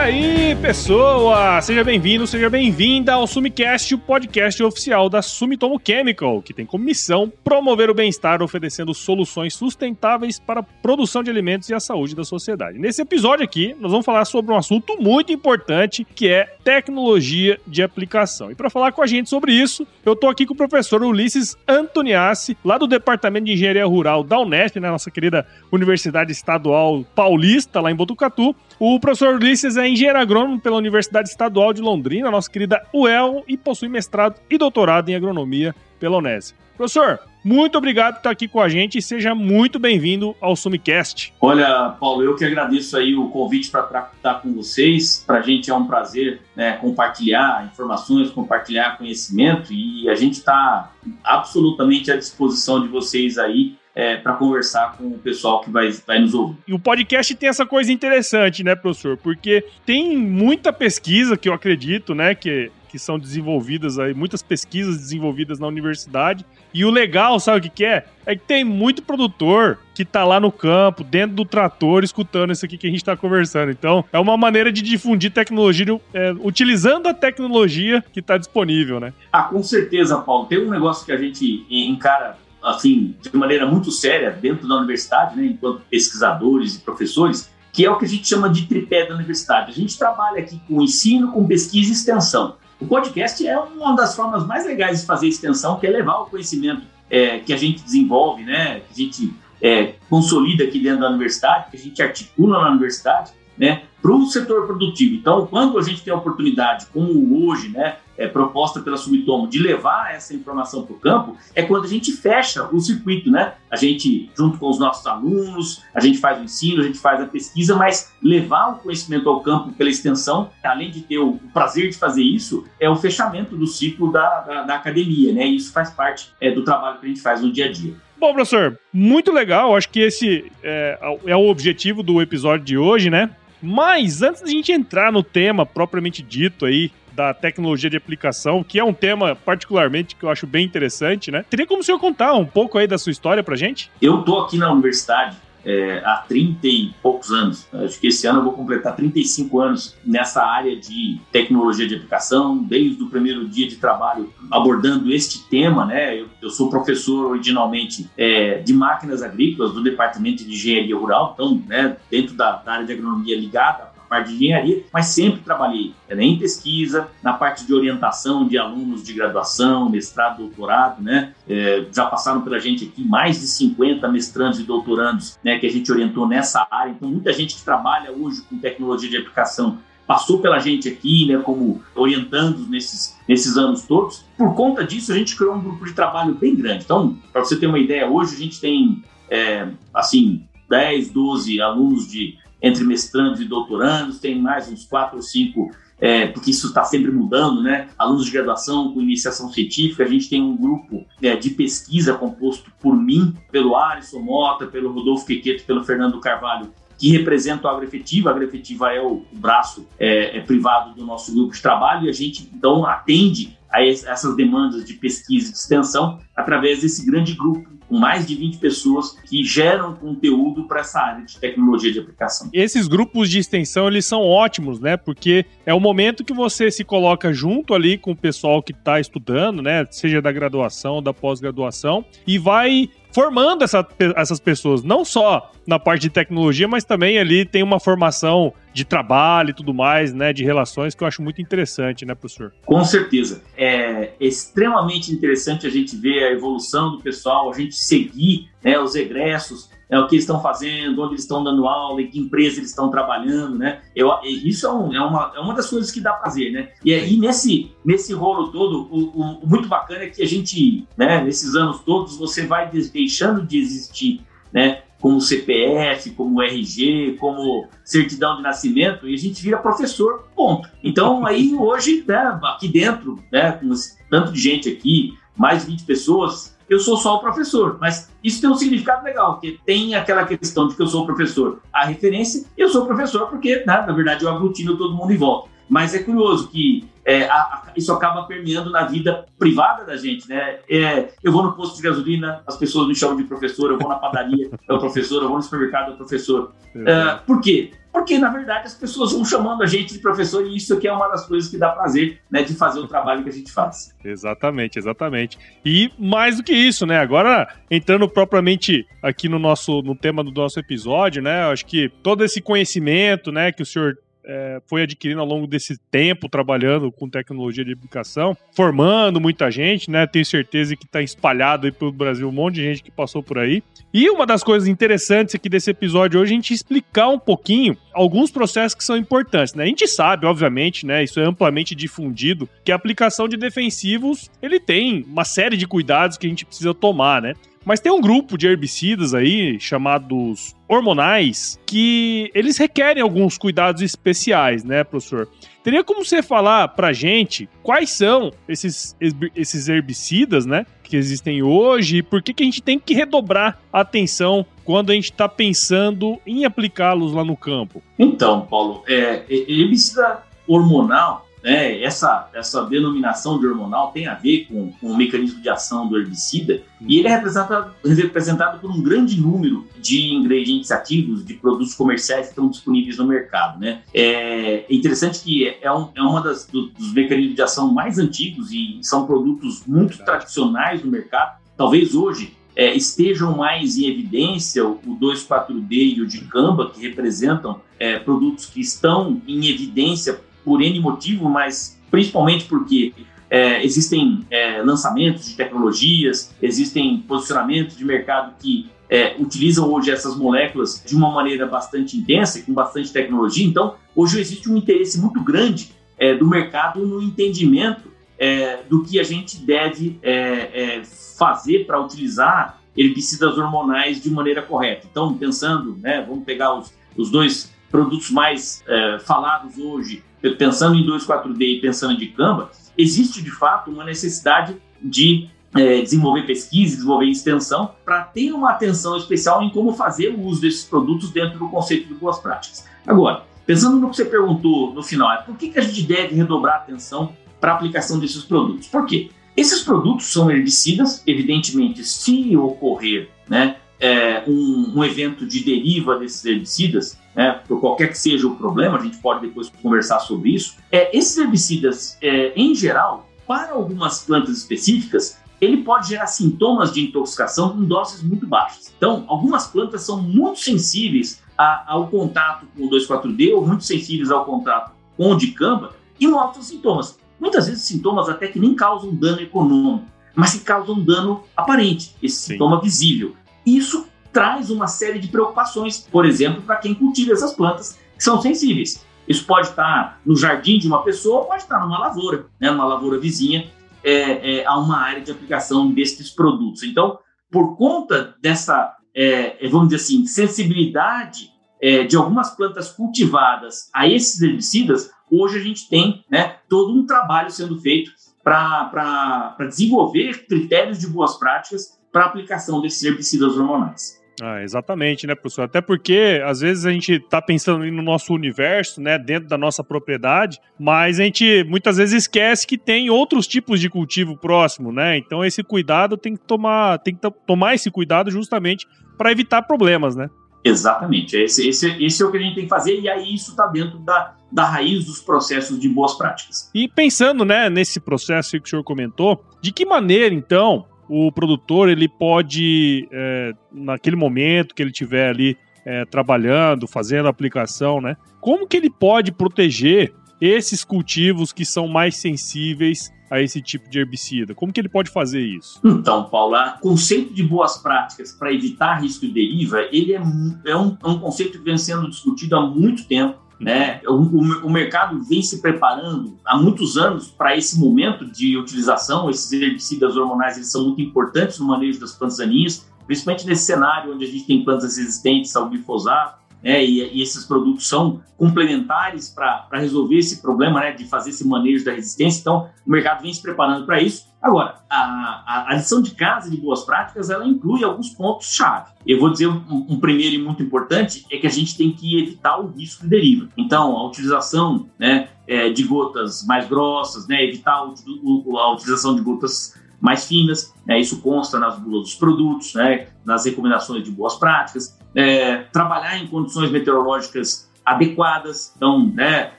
aí, pessoa! Seja bem-vindo, seja bem-vinda ao Sumicast, o podcast oficial da Sumitomo Chemical, que tem como missão promover o bem-estar oferecendo soluções sustentáveis para a produção de alimentos e a saúde da sociedade. Nesse episódio aqui, nós vamos falar sobre um assunto muito importante, que é tecnologia de aplicação. E para falar com a gente sobre isso, eu estou aqui com o professor Ulisses Antoniassi, lá do Departamento de Engenharia Rural da Unesp, né, nossa querida Universidade Estadual Paulista, lá em Botucatu. O professor Ulisses é engenheiro agrônomo pela Universidade Estadual de Londrina, nossa querida UEL, e possui mestrado e doutorado em agronomia pela Unesp. Professor, muito obrigado por estar aqui com a gente e seja muito bem-vindo ao Sumicast. Olha, Paulo, eu que agradeço aí o convite para estar com vocês. Para a gente é um prazer né, compartilhar informações, compartilhar conhecimento e a gente está absolutamente à disposição de vocês aí é, para conversar com o pessoal que vai, vai nos ouvir. E o podcast tem essa coisa interessante, né, professor? Porque tem muita pesquisa que eu acredito, né, que, que são desenvolvidas aí, muitas pesquisas desenvolvidas na universidade. E o legal, sabe o que, que é? É que tem muito produtor que tá lá no campo, dentro do trator, escutando isso aqui que a gente tá conversando. Então, é uma maneira de difundir tecnologia, é, utilizando a tecnologia que tá disponível, né? Ah, com certeza, Paulo. Tem um negócio que a gente encara assim, de maneira muito séria dentro da universidade, né, enquanto pesquisadores e professores, que é o que a gente chama de tripé da universidade. A gente trabalha aqui com ensino, com pesquisa e extensão. O podcast é uma das formas mais legais de fazer extensão, que é levar o conhecimento é, que a gente desenvolve, né, que a gente é, consolida aqui dentro da universidade, que a gente articula na universidade, né, para o setor produtivo. Então, quando a gente tem a oportunidade, como hoje, né, é, proposta pela Sumitomo, de levar essa informação para o campo, é quando a gente fecha o circuito, né? A gente, junto com os nossos alunos, a gente faz o ensino, a gente faz a pesquisa, mas levar o conhecimento ao campo pela extensão, além de ter o prazer de fazer isso, é o fechamento do ciclo da, da, da academia, né? E isso faz parte é, do trabalho que a gente faz no dia a dia. Bom, professor, muito legal. Acho que esse é, é o objetivo do episódio de hoje, né? Mas antes de a gente entrar no tema propriamente dito aí da tecnologia de aplicação, que é um tema particularmente que eu acho bem interessante, né? Teria como o senhor contar um pouco aí da sua história pra gente? Eu tô aqui na universidade é, há 30 e poucos anos. Acho que esse ano eu vou completar 35 anos nessa área de tecnologia de aplicação, desde o primeiro dia de trabalho abordando este tema. Né? Eu, eu sou professor originalmente é, de máquinas agrícolas do Departamento de Engenharia Rural, então, né, dentro da, da área de agronomia ligada parte de engenharia, mas sempre trabalhei né, em pesquisa, na parte de orientação de alunos de graduação, mestrado, doutorado, né? É, já passaram pela gente aqui mais de 50 mestrandos e doutorandos, né, que a gente orientou nessa área. Então, muita gente que trabalha hoje com tecnologia de aplicação passou pela gente aqui, né, como orientandos nesses, nesses anos todos. Por conta disso, a gente criou um grupo de trabalho bem grande. Então, para você ter uma ideia, hoje a gente tem, é, assim, 10, 12 alunos de entre mestrandos e doutorandos, tem mais uns quatro ou cinco, é, porque isso está sempre mudando, né? Alunos de graduação com iniciação científica, a gente tem um grupo é, de pesquisa composto por mim, pelo Alisson Mota, pelo Rodolfo Quequeto, pelo Fernando Carvalho, que representa o Agroefetiva. A Agroefetiva é o, o braço é, é privado do nosso grupo de trabalho e a gente, então, atende a essas demandas de pesquisa e de extensão através desse grande grupo com mais de 20 pessoas que geram conteúdo para essa área de tecnologia de aplicação. Esses grupos de extensão, eles são ótimos, né? Porque é o momento que você se coloca junto ali com o pessoal que está estudando, né? Seja da graduação ou da pós-graduação, e vai formando essa, essas pessoas, não só na parte de tecnologia, mas também ali tem uma formação de trabalho e tudo mais, né, de relações que eu acho muito interessante, né, professor? Com certeza. É extremamente interessante a gente ver a evolução do pessoal, a gente seguir né, os egressos, é, o que eles estão fazendo, onde eles estão dando aula, em que empresa eles estão trabalhando, né? Eu, isso é, um, é, uma, é uma das coisas que dá prazer, né? E aí, nesse, nesse rolo todo, o, o, o muito bacana é que a gente, né, nesses anos todos, você vai deixando de existir, né? como CPF, como RG, como certidão de nascimento, e a gente vira professor, ponto. Então, aí hoje, né, aqui dentro, né, com tanto de gente aqui, mais de 20 pessoas, eu sou só o professor. Mas isso tem um significado legal, porque tem aquela questão de que eu sou o professor, a referência, eu sou professor porque, né, na verdade, eu aglutino todo mundo em volta. Mas é curioso que é, a, a, isso acaba permeando na vida privada da gente, né? É, eu vou no posto de gasolina, as pessoas me chamam de professor, eu vou na padaria, é o professor, eu vou no supermercado, é o professor. É, por quê? Porque, na verdade, as pessoas vão chamando a gente de professor e isso aqui é uma das coisas que dá prazer, né, de fazer o trabalho que a gente faz. Exatamente, exatamente. E mais do que isso, né, agora entrando propriamente aqui no nosso, no tema do nosso episódio, né, acho que todo esse conhecimento, né, que o senhor é, foi adquirindo ao longo desse tempo trabalhando com tecnologia de educação, formando muita gente, né? Tenho certeza que está espalhado aí pelo Brasil um monte de gente que passou por aí. E uma das coisas interessantes aqui desse episódio hoje é a gente explicar um pouquinho alguns processos que são importantes, né? A gente sabe, obviamente, né? Isso é amplamente difundido, que a aplicação de defensivos ele tem uma série de cuidados que a gente precisa tomar, né? Mas tem um grupo de herbicidas aí, chamados hormonais, que eles requerem alguns cuidados especiais, né, professor? Teria como você falar pra gente quais são esses, esses herbicidas, né, que existem hoje e por que, que a gente tem que redobrar a atenção quando a gente está pensando em aplicá-los lá no campo? Então, Paulo, é, herbicida hormonal né, essa, essa denominação de hormonal tem a ver com, com o mecanismo de ação do herbicida e ele é representado, representado por um grande número de ingredientes ativos, de produtos comerciais que estão disponíveis no mercado. Né? É interessante que é, um, é uma das, do, dos mecanismos de ação mais antigos e são produtos muito tradicionais no mercado. Talvez hoje é, estejam mais em evidência o 2,4-D e o dicamba, que representam é, produtos que estão em evidência por N motivo, mas principalmente porque é, existem é, lançamentos de tecnologias, existem posicionamentos de mercado que é, utilizam hoje essas moléculas de uma maneira bastante intensa, com bastante tecnologia. Então, hoje existe um interesse muito grande é, do mercado no entendimento é, do que a gente deve é, fazer para utilizar herbicidas hormonais de maneira correta. Então, pensando, né, vamos pegar os, os dois produtos mais falados hoje, pensando em 2,4-D e pensando em Dicamba, existe de fato uma necessidade de é, desenvolver pesquisa, desenvolver extensão, para ter uma atenção especial em como fazer o uso desses produtos dentro do conceito de boas práticas. Agora, pensando no que você perguntou no final, é por que, que a gente deve redobrar atenção para a aplicação desses produtos? Por quê? Esses produtos são herbicidas, evidentemente, se ocorrer né, é, um, um evento de deriva desses herbicidas, né, por qualquer que seja o problema, a gente pode depois conversar sobre isso. É, esses herbicidas, é, em geral, para algumas plantas específicas, ele pode gerar sintomas de intoxicação com doses muito baixas. Então, algumas plantas são muito sensíveis a, ao contato com o 2,4-D ou muito sensíveis ao contato com o dicamba e mostram sintomas. Muitas vezes sintomas até que nem causam dano econômico, mas que causam dano aparente, esse Sim. sintoma visível. Isso traz uma série de preocupações, por exemplo, para quem cultiva essas plantas que são sensíveis. Isso pode estar no jardim de uma pessoa, pode estar numa lavoura, né, numa lavoura vizinha, é, é, a uma área de aplicação destes produtos. Então, por conta dessa, é, é vamos dizer assim, sensibilidade é, de algumas plantas cultivadas a esses herbicidas, hoje a gente tem né, todo um trabalho sendo feito para desenvolver critérios de boas práticas para a aplicação desses herbicidas hormonais. Ah, exatamente, né, professor? Até porque às vezes a gente está pensando no nosso universo, né, dentro da nossa propriedade, mas a gente muitas vezes esquece que tem outros tipos de cultivo próximo, né? Então esse cuidado tem que tomar, tem que tomar esse cuidado justamente para evitar problemas, né? Exatamente. Esse, esse, esse é o que a gente tem que fazer e aí isso está dentro da, da raiz dos processos de boas práticas. E pensando, né, nesse processo que o senhor comentou, de que maneira então o produtor ele pode, é, naquele momento que ele estiver ali é, trabalhando, fazendo a aplicação, né? Como que ele pode proteger esses cultivos que são mais sensíveis a esse tipo de herbicida? Como que ele pode fazer isso? Então, Paulo, o conceito de boas práticas para evitar risco de deriva, ele é, é, um, é um conceito que vem sendo discutido há muito tempo né? O, o, o, mercado vem se preparando há muitos anos para esse momento de utilização. Esses herbicidas hormonais eles são muito importantes no manejo das plantas daninhas, principalmente nesse cenário onde a gente tem plantas resistentes ao glifosato. Né, e, e, esses produtos são complementares para resolver esse problema né, de fazer esse manejo da resistência. Então, o mercado vem se preparando para isso. Agora, a, a, a, lição de casa de boas práticas, ela inclui alguns pontos-chave. Eu vou dizer um, um, primeiro e muito importante, é que a gente tem que evitar o risco de deriva. Então, a utilização né, é, de gotas mais grossas, né, evitar a, utilização de gotas mais finas, né, isso consta nas bulas dos produtos, né, nas recomendações de boas práticas, é, trabalhar em condições meteorológicas adequadas, então, né,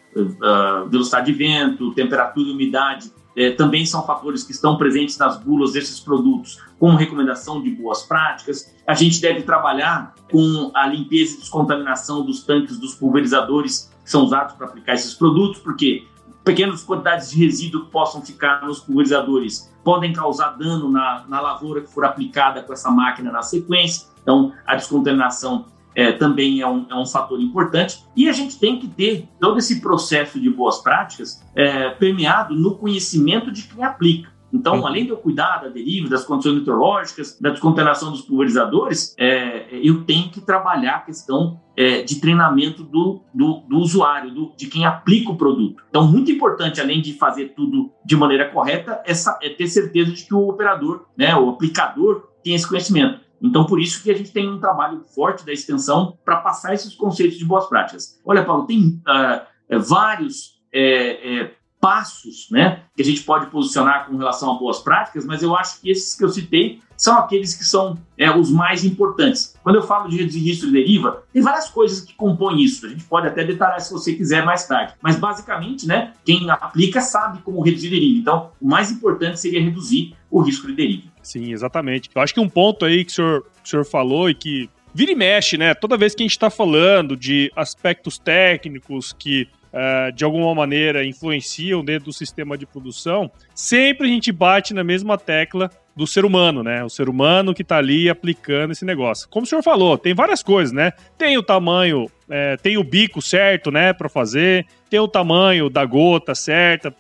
uh, velocidade de vento, temperatura e umidade, é, também são fatores que estão presentes nas bulas desses produtos, como recomendação de boas práticas. A gente deve trabalhar com a limpeza e descontaminação dos tanques dos pulverizadores que são usados para aplicar esses produtos, porque pequenas quantidades de resíduo que possam ficar nos pulverizadores podem causar dano na, na lavoura que for aplicada com essa máquina na sequência. Então, a descontaminação é, também é um, é um fator importante. E a gente tem que ter todo esse processo de boas práticas é, permeado no conhecimento de quem aplica. Então, uhum. além de eu cuidar da deriva, das condições meteorológicas, da descontaminação dos pulverizadores, é, eu tenho que trabalhar a questão é, de treinamento do, do, do usuário, do, de quem aplica o produto. Então, muito importante, além de fazer tudo de maneira correta, essa, é ter certeza de que o operador, né, o aplicador, tem esse conhecimento. Então, por isso que a gente tem um trabalho forte da extensão para passar esses conceitos de boas práticas. Olha, Paulo, tem uh, vários é, é, passos né, que a gente pode posicionar com relação a boas práticas, mas eu acho que esses que eu citei são aqueles que são os mais importantes. Quando eu falo de registro de deriva, tem várias coisas que compõem isso. A gente pode até detalhar se você quiser mais tarde. Mas, basicamente, né, quem aplica sabe como reduzir deriva. Então, o mais importante seria reduzir o risco de deriva. Sim, exatamente. Eu acho que um ponto aí que o senhor, que o senhor falou e que vira e mexe, né? Toda vez que a gente está falando de aspectos técnicos que uh, de alguma maneira influenciam dentro do sistema de produção, sempre a gente bate na mesma tecla do ser humano, né? O ser humano que está ali aplicando esse negócio. Como o senhor falou, tem várias coisas, né? Tem o tamanho, é, tem o bico certo, né, para fazer, tem o tamanho da gota certa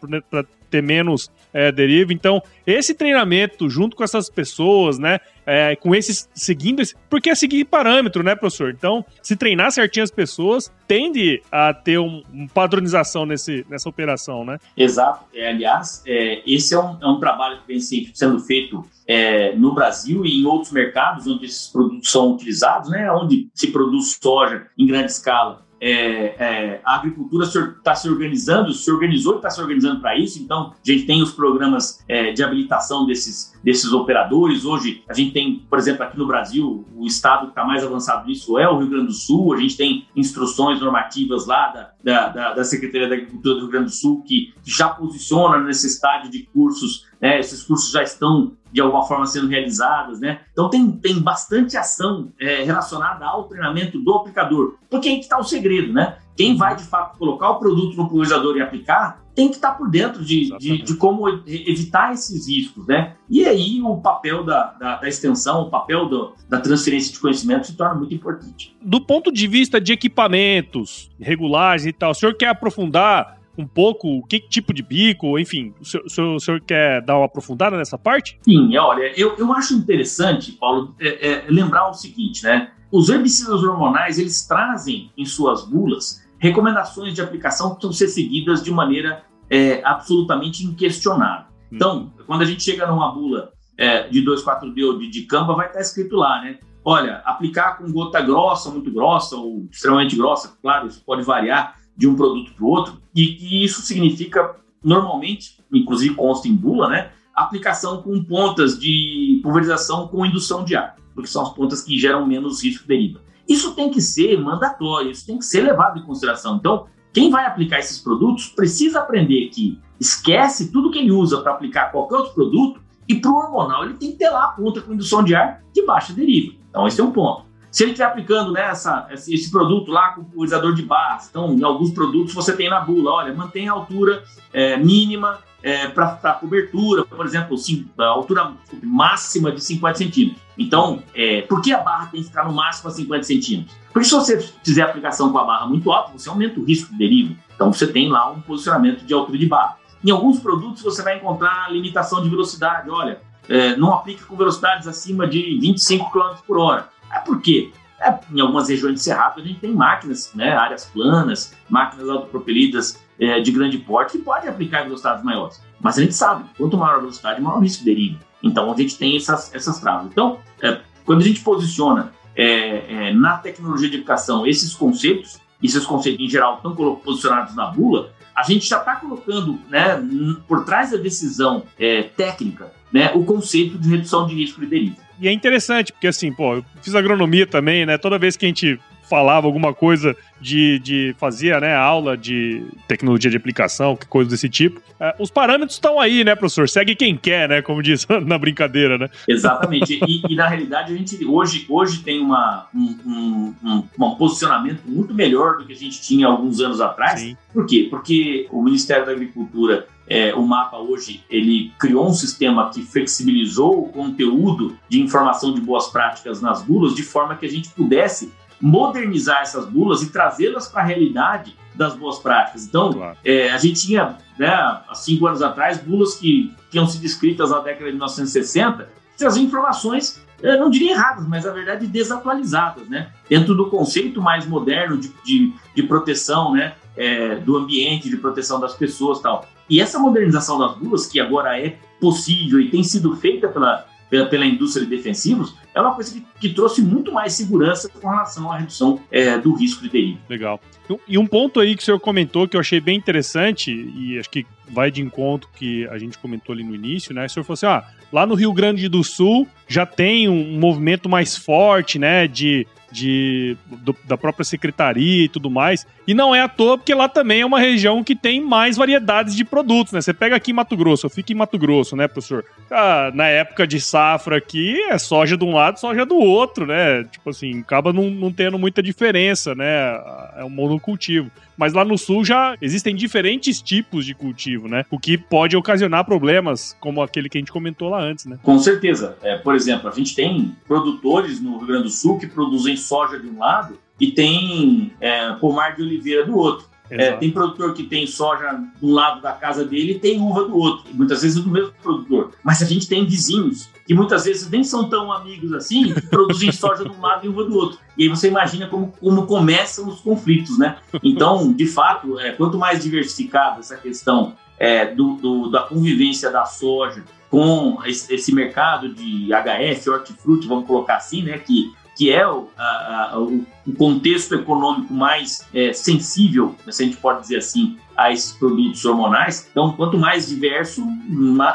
ter menos é, deriva. Então, esse treinamento junto com essas pessoas, né, é, com esses seguindo esse, porque é seguir parâmetro, né, professor? Então, se treinar certinho as pessoas, tende a ter um, um padronização nesse, nessa operação, né? Exato. É, aliás, é, esse é um, é um trabalho que vem sendo feito é, no Brasil e em outros mercados onde esses produtos são utilizados, né, onde se produz soja em grande escala é, é, a agricultura está se organizando, se organizou e está se organizando para isso. Então, a gente tem os programas é, de habilitação desses, desses operadores. Hoje, a gente tem, por exemplo, aqui no Brasil, o estado que está mais avançado nisso é o Rio Grande do Sul. A gente tem instruções normativas lá da, da, da, da Secretaria da Agricultura do Rio Grande do Sul que já posiciona nesse estádio de cursos né? Esses cursos já estão de alguma forma sendo realizados, né? Então tem, tem bastante ação é, relacionada ao treinamento do aplicador, porque aí que está o segredo, né? Quem vai de fato colocar o produto no pulverizador e aplicar tem que estar por dentro de, de, de, como evitar esses riscos, né? E aí o papel da, da, da extensão, o papel do, da transferência de conhecimento se torna muito importante. Do ponto de vista de equipamentos regulares e tal, o senhor quer aprofundar um pouco que tipo de bico, enfim, o senhor, o senhor, o senhor quer dar uma aprofundada nessa parte? Sim, olha, eu, eu acho interessante, Paulo, é, é, lembrar o seguinte, né? Os herbicidas hormonais, eles trazem em suas bulas recomendações de aplicação que precisam ser seguidas de maneira é, absolutamente inquestionável. Hum. Então, quando a gente chega numa bula é, de 2,4-D ou de, de Canva, vai estar escrito lá, né? Olha, aplicar com gota grossa, muito grossa ou extremamente grossa, claro, isso pode variar, de um produto para o outro, e, e isso significa, normalmente, inclusive consta em bula, né, aplicação com pontas de pulverização com indução de ar, porque são as pontas que geram menos risco de deriva. Isso tem que ser mandatório, isso tem que ser levado em consideração. Então, quem vai aplicar esses produtos precisa aprender que esquece tudo que ele usa para aplicar qualquer outro produto e para o hormonal ele tem que ter lá a ponta com indução de ar de baixa deriva. Então, esse é um ponto. Se ele estiver aplicando né, essa, esse produto lá com pulverizador de barras, então em alguns produtos você tem na bula, olha, mantém a altura é, mínima é, para cobertura, por exemplo, sim, a altura máxima de 50 centímetros. Então, é, por que a barra tem que ficar no máximo a 50 centímetros? Porque se você fizer aplicação com a barra muito alta, você aumenta o risco de deriva. Então, você tem lá um posicionamento de altura de barra. Em alguns produtos, você vai encontrar limitação de velocidade. Olha, é, não aplica com velocidades acima de 25 km por hora. É por quê? É, em algumas regiões de cerrado a gente tem máquinas, né, áreas planas, máquinas autopropelidas é, de grande porte que podem aplicar velocidades maiores. Mas a gente sabe, quanto maior a velocidade, maior o risco deriva. Então a gente tem essas, essas travas. Então, é, quando a gente posiciona é, é, na tecnologia de educação esses conceitos, esses conceitos em geral estão posicionados na bula, a gente já está colocando né, por trás da decisão é, técnica né, o conceito de redução de risco de deriva. E é interessante, porque assim, pô, eu fiz agronomia também, né? Toda vez que a gente falava alguma coisa de, de fazia, né, aula de tecnologia de aplicação, que coisa desse tipo. É, os parâmetros estão aí, né, professor? Segue quem quer, né, como diz na brincadeira, né? Exatamente. E, e na realidade a gente hoje, hoje tem uma, um, um, um, posicionamento muito melhor do que a gente tinha alguns anos atrás. Sim. Por quê? Porque o Ministério da Agricultura é, o mapa hoje ele criou um sistema que flexibilizou o conteúdo de informação de boas práticas nas bulas de forma que a gente pudesse modernizar essas bulas e trazê-las para a realidade das boas práticas. Então, claro. é, a gente tinha, né, há cinco anos atrás, bulas que tinham sido escritas na década de 1960, que traziam informações, eu não diria erradas, mas na verdade desatualizadas, né? Dentro do conceito mais moderno de, de, de proteção, né? É, do ambiente, de proteção das pessoas tal. E essa modernização das bulas, que agora é possível e tem sido feita pela, pela, pela indústria de defensivos, é uma coisa que, que trouxe muito mais segurança com relação à redução é, do risco de deriva. Legal. E um ponto aí que o senhor comentou que eu achei bem interessante, e acho que vai de encontro que a gente comentou ali no início, né? O senhor falou assim: ah, lá no Rio Grande do Sul já tem um movimento mais forte, né, de de, do, da própria secretaria e tudo mais. E não é à toa, porque lá também é uma região que tem mais variedades de produtos, né? Você pega aqui em Mato Grosso, eu fico em Mato Grosso, né, professor? Ah, na época de safra aqui, é soja de um lado, soja do outro, né? Tipo assim, acaba não, não tendo muita diferença, né? É um monocultivo mas lá no sul já existem diferentes tipos de cultivo, né? O que pode ocasionar problemas, como aquele que a gente comentou lá antes, né? Com certeza. É, por exemplo, a gente tem produtores no Rio Grande do Sul que produzem soja de um lado e tem é, pomar de oliveira do outro. É, tem produtor que tem soja do lado da casa dele e tem uva do outro. Muitas vezes é do mesmo produtor. Mas a gente tem vizinhos que muitas vezes nem são tão amigos assim, que produzem soja de um lado e uva do outro. E aí você imagina como, como começam os conflitos, né? Então, de fato, é, quanto mais diversificada essa questão é, do, do, da convivência da soja com esse, esse mercado de HF, hortifruti, vamos colocar assim, né? Que que é o, a, o contexto econômico mais é, sensível, se a gente pode dizer assim, a esses produtos hormonais. Então, quanto mais diverso,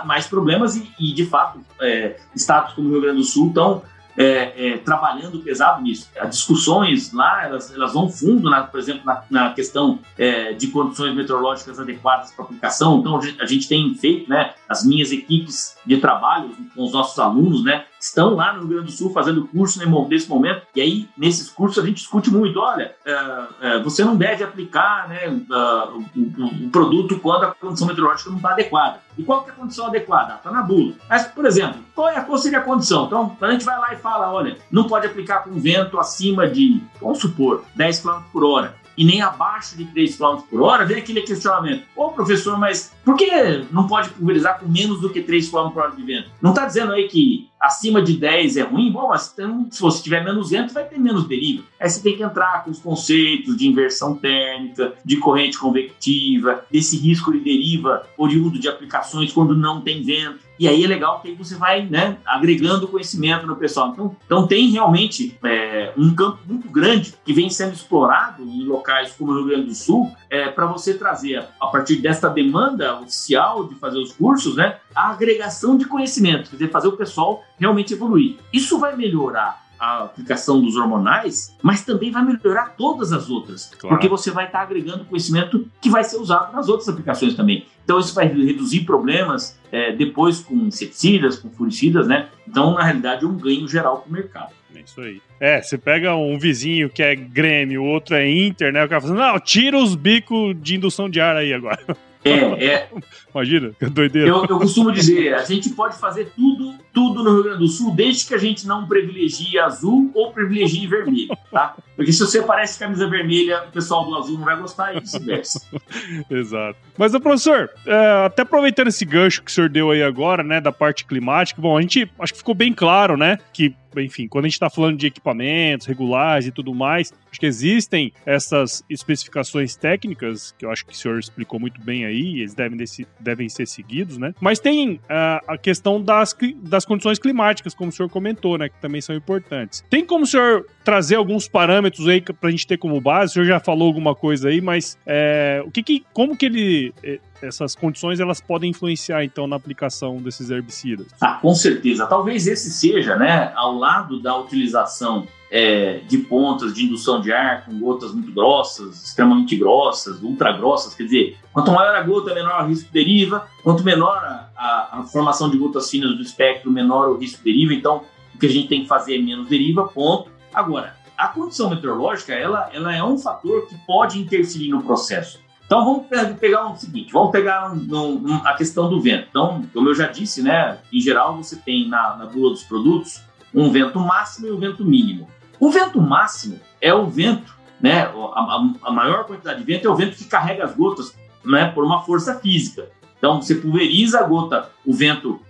mais problemas e, e de fato, é, estados como o Rio Grande do Sul estão é, é, trabalhando pesado nisso. As discussões lá, elas, elas vão fundo, na, por exemplo, na, na questão é, de condições meteorológicas adequadas para aplicação. Então, a gente tem feito, né, as minhas equipes de trabalho com os nossos alunos, né, estão lá no Rio Grande do Sul fazendo curso nesse momento, e aí nesses cursos a gente discute muito, olha, é, é, você não deve aplicar né, uh, o, o, produto quando a condição meteorológica não está adequada. E qual que é a condição adequada? Está na bula. Mas, por exemplo, qual, é, qual seria a condição? Então, a gente vai lá e fala, olha, não pode aplicar com vento acima de, vamos supor, 10 km por hora e nem abaixo de 3 km por hora, vem aquele questionamento. Ô, professor, mas por que não pode pulverizar com menos do que 3 km por hora de vento? Não está dizendo aí que acima de 10 é ruim? Bom, mas então, se você tiver menos vento, vai ter menos deriva. Aí você tem que entrar com os conceitos de inversão térmica, de corrente convectiva, desse risco de deriva oriundo de aplicações quando não tem vento. E aí é legal que você vai né, agregando conhecimento no pessoal. Então, então tem realmente é, um campo muito grande que vem sendo explorado em locais como o Rio Grande do Sul é, para você trazer, a partir desta demanda oficial de fazer os cursos, né, a agregação de conhecimento, quer dizer, fazer o pessoal realmente evoluir. Isso vai melhorar a aplicação dos hormonais, mas também vai melhorar todas as outras, claro. porque você vai estar agregando conhecimento que vai ser usado nas outras aplicações também. Então isso vai reduzir problemas é, depois com inseticidas, com fungicidas, né? Então na realidade é um ganho geral para o mercado. É isso aí. É, você pega um vizinho que é Grêmio, o outro é Inter, né? O cara fala assim, não, tira os bicos de indução de ar aí agora. É, é. Imagina, que doideira. Eu, eu, costumo dizer, a gente pode fazer tudo, tudo no Rio Grande do Sul, desde que a gente não privilegie azul ou privilegie vermelho, tá? Porque se você parece camisa vermelha, o pessoal do azul não vai gostar e vice-versa. Exato. Mas, professor, é, até aproveitando esse gancho que o senhor deu aí agora, né, da parte climática, bom, a gente acho que ficou bem claro, né, que enfim, quando a gente está falando de equipamentos regulares e tudo mais, acho que existem essas especificações técnicas, que eu acho que o senhor explicou muito bem aí, eles devem, desse, devem ser seguidos, né? Mas tem uh, a questão das, das condições climáticas, como o senhor comentou, né? Que também são importantes. Tem como o senhor trazer alguns parâmetros parâmetros aí pra gente ter como base? O senhor já falou alguma coisa aí, mas é, o que, que como que ele é, essas condições elas podem influenciar então na aplicação desses herbicidas? Ah, com certeza. Talvez esse seja, né, ao lado da utilização é, de pontas de indução de ar com gotas muito grossas, extremamente grossas, ultra grossas, quer dizer, quanto maior a gota, menor o risco deriva, quanto menor a, a, a formação de gotas finas do espectro, menor o risco deriva. Então, o que a gente tem que fazer é menos deriva, ponto. Agora, a condição meteorológica, ela, ela é um fator que pode interferir no processo. Então vamos pegar o seguinte, vamos pegar um, um, a questão do vento. Então, como eu já disse, né, em geral você tem na, na bula dos produtos um vento máximo e um vento mínimo. O vento máximo é o vento, né, a, a maior quantidade de vento é o vento que carrega as gotas, né, por uma força física. Então você pulveriza a gota, o vento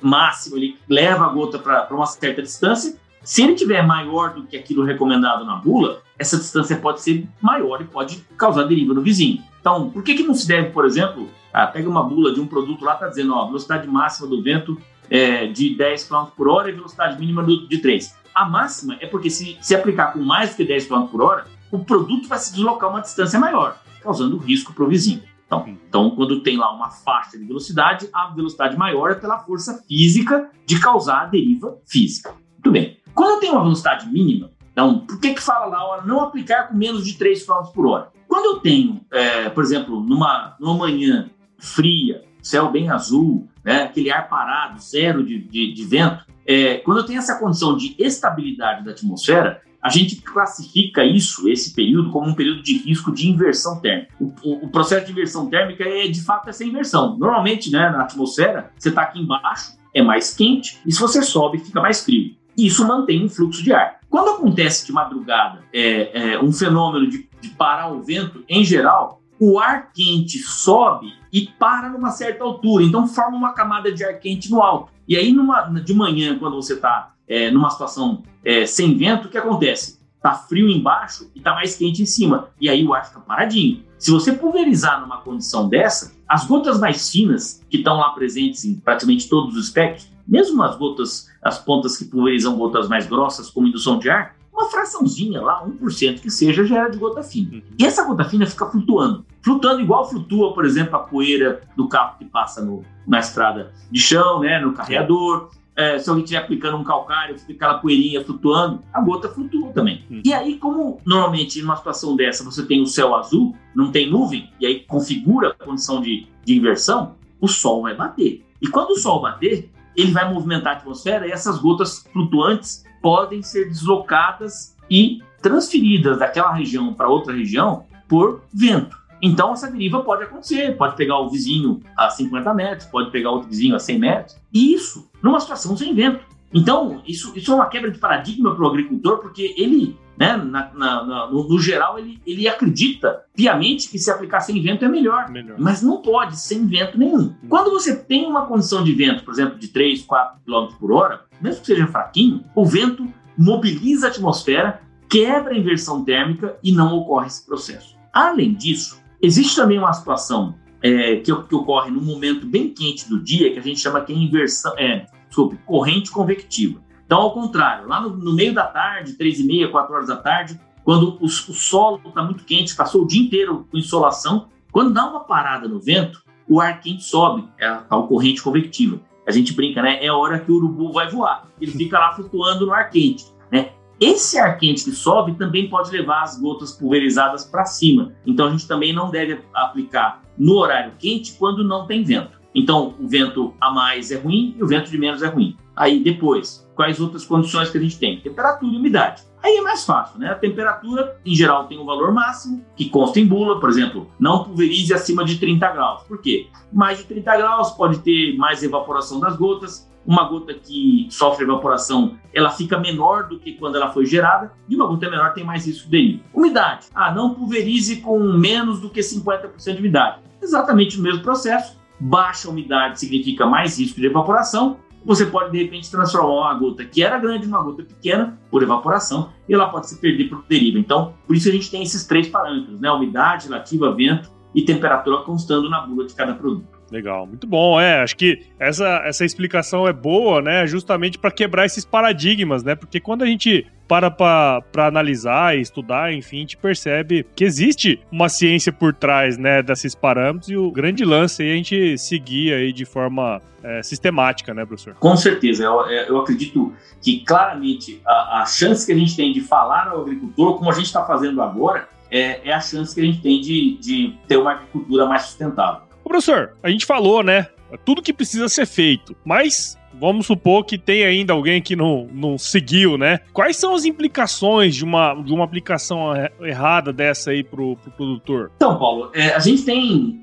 máximo ele leva a gota para uma certa distância. Se ele tiver maior do que aquilo recomendado na bula, essa distância pode ser maior e pode causar deriva no vizinho. Então, por que, que não se deve, por exemplo, ah, pega uma bula de um produto lá, está dizendo, ó, velocidade máxima do vento é de 10 km por hora e velocidade mínima de 3. A máxima é porque se, se aplicar com mais do que 10 km por hora, o produto vai se deslocar uma distância maior, causando risco para o vizinho. Então, então, quando tem lá uma faixa de velocidade, a velocidade maior é pela força física de causar a deriva física. Muito bem. Quando eu tenho uma velocidade mínima, então, por que, que fala lá, não aplicar com menos de 3 km por hora? Quando eu tenho, é, por exemplo, numa, numa manhã fria, céu bem azul, né, aquele ar parado, zero de, de, de vento, é, quando eu tenho essa condição de estabilidade da atmosfera, a gente classifica isso, esse período, como um período de risco de inversão térmica. O, o, o processo de inversão térmica é, de fato, essa inversão. Normalmente, né, na atmosfera, você está aqui embaixo, é mais quente, e se você sobe, fica mais frio. Isso mantém um fluxo de ar. Quando acontece de madrugada é, é, um fenômeno de, de parar o vento, em geral, o ar quente sobe e para numa certa altura, então forma uma camada de ar quente no alto. E aí, numa, de manhã, quando você está é, numa situação é, sem vento, o que acontece? Está frio embaixo e está mais quente em cima. E aí o ar fica paradinho. Se você pulverizar numa condição dessa, as gotas mais finas, que estão lá presentes em praticamente todos os espectros, mesmo as gotas, as pontas que pulverizam gotas mais grossas, como indução de ar, uma fraçãozinha lá, 1% que seja, já era de gota fina. Uhum. E essa gota fina fica flutuando. Flutuando igual flutua, por exemplo, a poeira do carro que passa no, na estrada de chão, né, no carreador. É, se alguém estiver aplicando um calcário, fica aquela poeirinha flutuando, a gota flutua também. Uhum. E aí, como normalmente numa situação dessa você tem o céu azul, não tem nuvem, e aí configura a condição de, de inversão, o sol vai bater. E quando o sol bater, ele vai movimentar a atmosfera e essas gotas flutuantes podem ser deslocadas e transferidas daquela região para outra região por vento. Então, essa deriva pode acontecer, pode pegar o vizinho a 50 metros, pode pegar outro vizinho a 100 metros, e isso numa situação sem vento. Então, isso, isso é uma quebra de paradigma para o agricultor, porque ele né? Na, na, na, no, no, geral, ele, ele acredita piamente que se aplicar sem vento é melhor, melhor. Mas não pode, sem vento nenhum. Hum. Quando você tem uma condição de vento, por exemplo, de 3, 4 km por hora, mesmo que seja fraquinho, o vento mobiliza a atmosfera, quebra a inversão térmica e não ocorre esse processo. Além disso, existe também uma situação é, que, que, ocorre num momento bem quente do dia, que a gente chama que é inversão, é, desculpe, corrente convectiva. Então, ao contrário, lá no, no meio da tarde, três e meia, quatro horas da tarde, quando o, o solo está muito quente, passou o dia inteiro com insolação, quando dá uma parada no vento, o ar quente sobe, é a tal corrente convectiva. A gente brinca, né? É a hora que o urubu vai voar. Ele fica lá flutuando no ar quente, né? Esse ar quente que sobe também pode levar as gotas pulverizadas para cima. Então a gente também não deve aplicar no horário quente quando não tem vento. Então o vento a mais é ruim e o vento de menos é ruim. Aí depois, quais outras condições que a gente tem? Temperatura e umidade. Aí é mais fácil, né? A temperatura, em geral, tem um valor máximo, que consta em bula, por exemplo, não pulverize acima de 30 graus. Por quê? Mais de 30 graus pode ter mais evaporação das gotas. Uma gota que sofre evaporação, ela fica menor do que quando ela foi gerada, e uma gota menor tem mais risco de Umidade. Ah, não pulverize com menos do que 50% de umidade. Exatamente o mesmo processo. Baixa umidade significa mais risco de evaporação, você pode de repente transformar uma gota que era grande numa gota pequena por evaporação e ela pode se perder por deriva. Então, por isso a gente tem esses três parâmetros, né? Umidade, relativa, vento e temperatura constando na bula de cada produto. Legal, muito bom. É, acho que essa, essa explicação é boa, né? Justamente para quebrar esses paradigmas, né? Porque quando a gente para para analisar e estudar, enfim, a gente percebe que existe uma ciência por trás, né, desses parâmetros e o grande lance aí é a gente seguir aí de forma é, sistemática, né, professor? Com certeza. Eu, é, eu acredito que claramente a, a, chance que a gente tem de falar ao agricultor, como a gente está fazendo agora, é, é, a chance que a gente tem de, de ter uma agricultura mais sustentável. Ô, professor, a gente falou, né? Tudo que precisa ser feito, mas vamos supor que tem ainda alguém que não, não seguiu, né? Quais são as implicações de uma, de uma aplicação errada dessa aí pro, pro produtor? Então, Paulo, é, a gente tem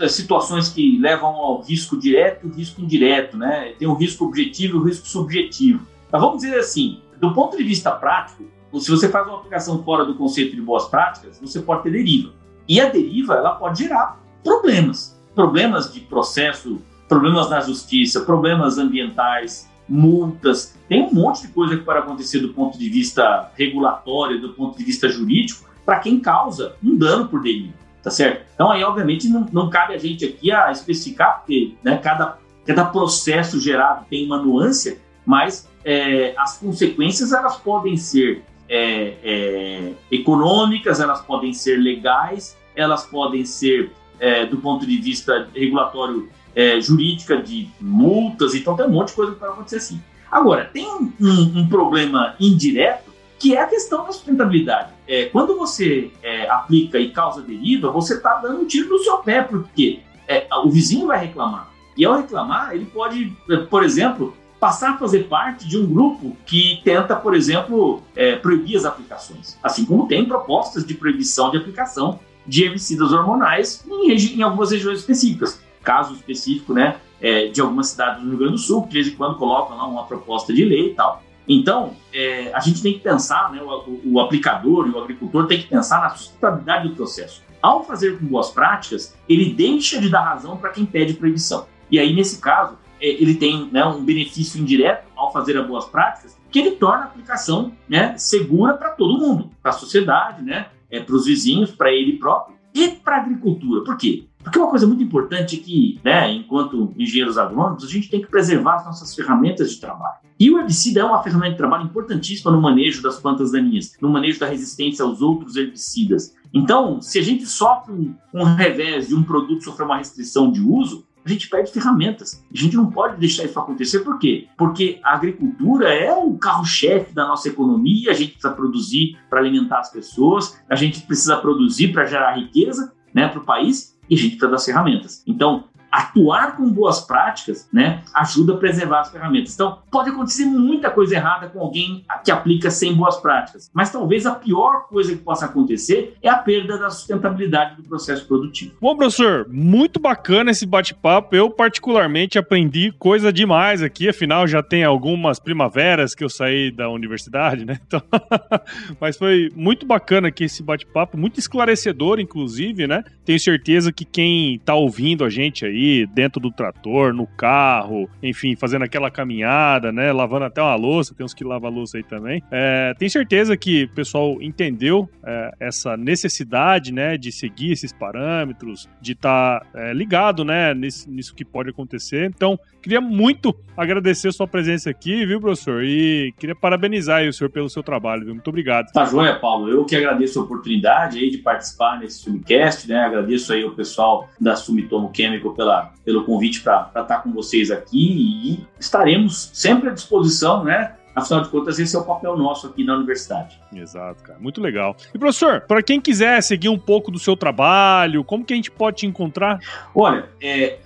é, situações que levam ao risco direto e risco indireto, né? Tem o risco objetivo e o risco subjetivo. Mas vamos dizer assim, do ponto de vista prático, se você faz uma aplicação fora do conceito de boas práticas, você pode ter deriva. E a deriva, ela pode gerar problemas. Problemas de processo problemas na justiça, problemas ambientais, multas. Tem um monte de coisa que pode acontecer do ponto de vista regulatório, do ponto de vista jurídico, para quem causa um dano por delivery, tá certo? Então aí, obviamente, não, não cabe a gente aqui a especificar, porque né, cada, cada processo gerado tem uma nuance, mas é, as consequências elas podem ser é, é, econômicas, elas podem ser legais, elas podem ser, é, do ponto de vista regulatório, é, jurídica de multas, então tem um monte de coisa que pode acontecer assim. Agora, tem um, um, problema indireto que é a questão da sustentabilidade. É, quando você é, aplica e causa deriva, você está dando um tiro no seu pé, porque é, o vizinho vai reclamar. E ao reclamar, ele pode, é, por exemplo, passar a fazer parte de um grupo que tenta, por exemplo, é, proibir as aplicações. Assim como tem propostas de proibição de aplicação de herbicidas hormonais em, em algumas regiões específicas caso específico, né, é, de alguma cidade do Rio Grande do Sul, que de vez em quando colocam lá uma proposta de lei e tal. Então, é, a gente tem que pensar, né, o, o, aplicador e o agricultor tem que pensar na sustentabilidade do processo. Ao fazer com boas práticas, ele deixa de dar razão para quem pede proibição. E aí, nesse caso, é, ele tem né, um benefício indireto ao fazer as boas práticas, que ele torna a aplicação né, segura para todo mundo, para a sociedade, né, é, para os vizinhos, para ele próprio e para a agricultura. Por quê? Porque uma coisa muito importante é que, né, enquanto engenheiros agrônomos, a gente tem que preservar as nossas ferramentas de trabalho. E o herbicida é uma ferramenta de trabalho importantíssima no manejo das plantas daninhas, no manejo da resistência aos outros herbicidas. Então, se a gente sofre um, um revés de um produto sofrer uma restrição de uso, a gente perde ferramentas. A gente não pode deixar isso acontecer, por quê? Porque a agricultura é o carro-chefe da nossa economia, a gente precisa produzir para alimentar as pessoas, a gente precisa produzir para gerar riqueza né, para o país e a gente precisa das ferramentas. Então, atuar com boas práticas, né, ajuda a preservar as ferramentas. Então, pode acontecer muita coisa errada com alguém que aplica sem boas práticas, mas talvez a pior coisa que possa acontecer é a perda da sustentabilidade do processo produtivo. Bom, professor, muito bacana esse bate-papo. Eu particularmente aprendi coisa demais aqui, afinal já tem algumas primaveras que eu saí da universidade, né? Então, mas foi muito bacana aqui esse bate-papo, muito esclarecedor, inclusive, né? Tenho certeza que quem tá ouvindo a gente aí dentro do trator, no carro, enfim, fazendo aquela caminhada, né? Lavando até uma louça, tem uns que lavam louça aí também. É, tenho certeza que o pessoal entendeu é, essa necessidade, né, de seguir esses parâmetros, de estar tá, é, ligado, né, nisso, nisso que pode acontecer. Então, queria muito agradecer a sua presença aqui, viu, professor? E queria parabenizar o senhor pelo seu trabalho, viu? Muito obrigado. Tá joia, Paulo. Eu que agradeço a oportunidade aí de participar nesse Sumicast, né? Agradeço aí o pessoal da Sumitomo Chemical pela pela, pelo convite para estar com vocês aqui e estaremos sempre à disposição, né? Afinal de contas, esse é o papel nosso aqui na universidade. Exato, cara. Muito legal. E, professor, para quem quiser seguir um pouco do seu trabalho, como que a gente pode te encontrar? Olha, é,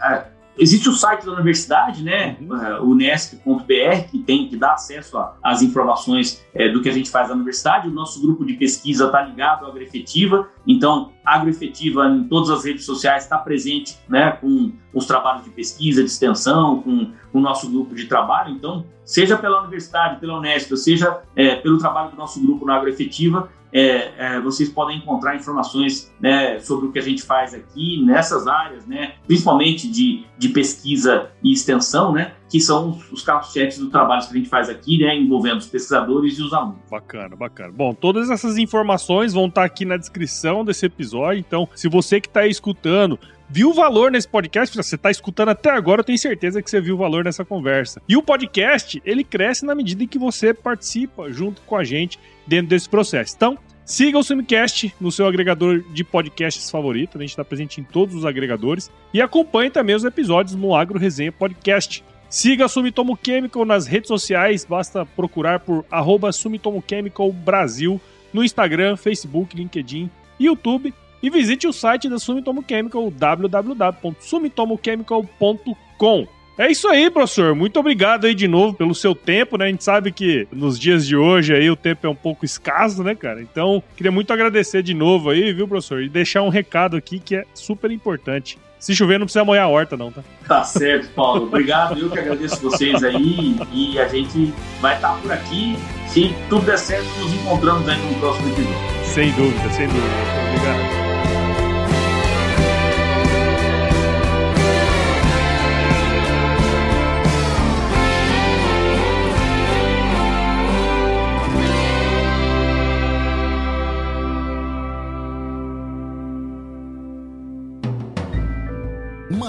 Existe o site da universidade, né, uhum. uh, unesp.br, que tem que dá acesso às informações é, do que a gente faz na universidade. O nosso grupo de pesquisa está ligado à Agroefetiva, então a Agroefetiva em todas as redes sociais está presente, né, com os trabalhos de pesquisa, de extensão, com o nosso grupo de trabalho. Então, seja pela universidade, pela Unesp, seja é, pelo trabalho do nosso grupo na Agroefetiva, é, é, vocês podem encontrar informações né, sobre o que a gente faz aqui nessas áreas, né, principalmente de, de pesquisa e extensão, né, que são os carros-chefes do trabalho que a gente faz aqui, né, envolvendo os pesquisadores e os alunos. Bacana, bacana. Bom, todas essas informações vão estar aqui na descrição desse episódio, então se você que está escutando viu valor nesse podcast, você está escutando até agora, eu tenho certeza que você viu valor nessa conversa. E o podcast, ele cresce na medida em que você participa junto com a gente dentro desse processo. Então, Siga o Sumicast no seu agregador de podcasts favorito, a gente está presente em todos os agregadores. E acompanhe também os episódios no Agro Resenha Podcast. Siga a Sumitomo Chemical nas redes sociais, basta procurar por arroba Sumitomo Chemical Brasil no Instagram, Facebook, LinkedIn YouTube. E visite o site da Sumitomo Chemical, www.sumitomochemical.com. É isso aí, professor. Muito obrigado aí de novo pelo seu tempo, né? A gente sabe que nos dias de hoje aí o tempo é um pouco escasso, né, cara? Então, queria muito agradecer de novo aí, viu, professor? E deixar um recado aqui que é super importante. Se chover, não precisa molhar a horta, não, tá? Tá certo, Paulo. Obrigado. Eu que agradeço vocês aí. E a gente vai estar por aqui. Se tudo der certo, nos encontramos aí no próximo episódio. Sem dúvida, sem dúvida. Obrigado.